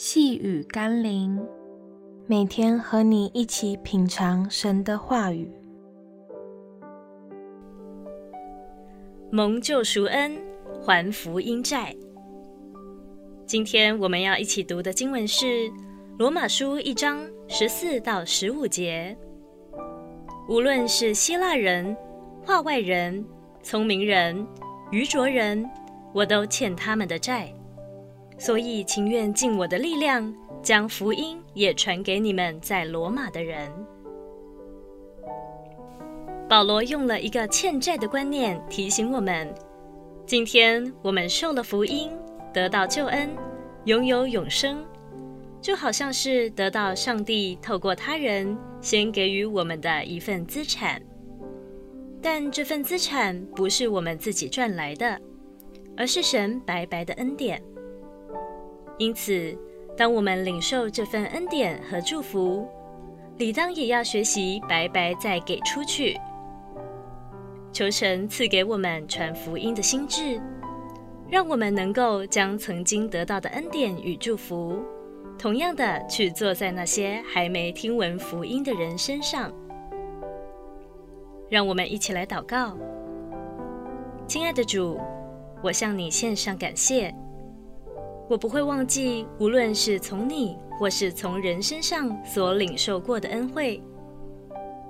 细雨甘霖，每天和你一起品尝神的话语，蒙救赎恩，还福音债。今天我们要一起读的经文是《罗马书》一章十四到十五节。无论是希腊人、化外人、聪明人、愚拙人，我都欠他们的债。所以，情愿尽我的力量，将福音也传给你们在罗马的人。保罗用了一个欠债的观念提醒我们：今天我们受了福音，得到救恩，拥有永生，就好像是得到上帝透过他人先给予我们的一份资产。但这份资产不是我们自己赚来的，而是神白白的恩典。因此，当我们领受这份恩典和祝福，理当也要学习白白再给出去。求神赐给我们传福音的心智，让我们能够将曾经得到的恩典与祝福，同样的去做在那些还没听闻福音的人身上。让我们一起来祷告。亲爱的主，我向你献上感谢。我不会忘记，无论是从你或是从人身上所领受过的恩惠，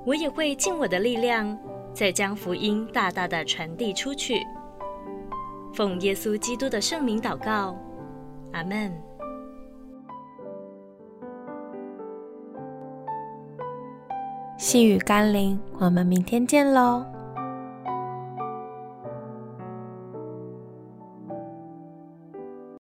我也会尽我的力量，再将福音大大的传递出去。奉耶稣基督的圣名祷告，阿门。细雨甘霖，我们明天见喽。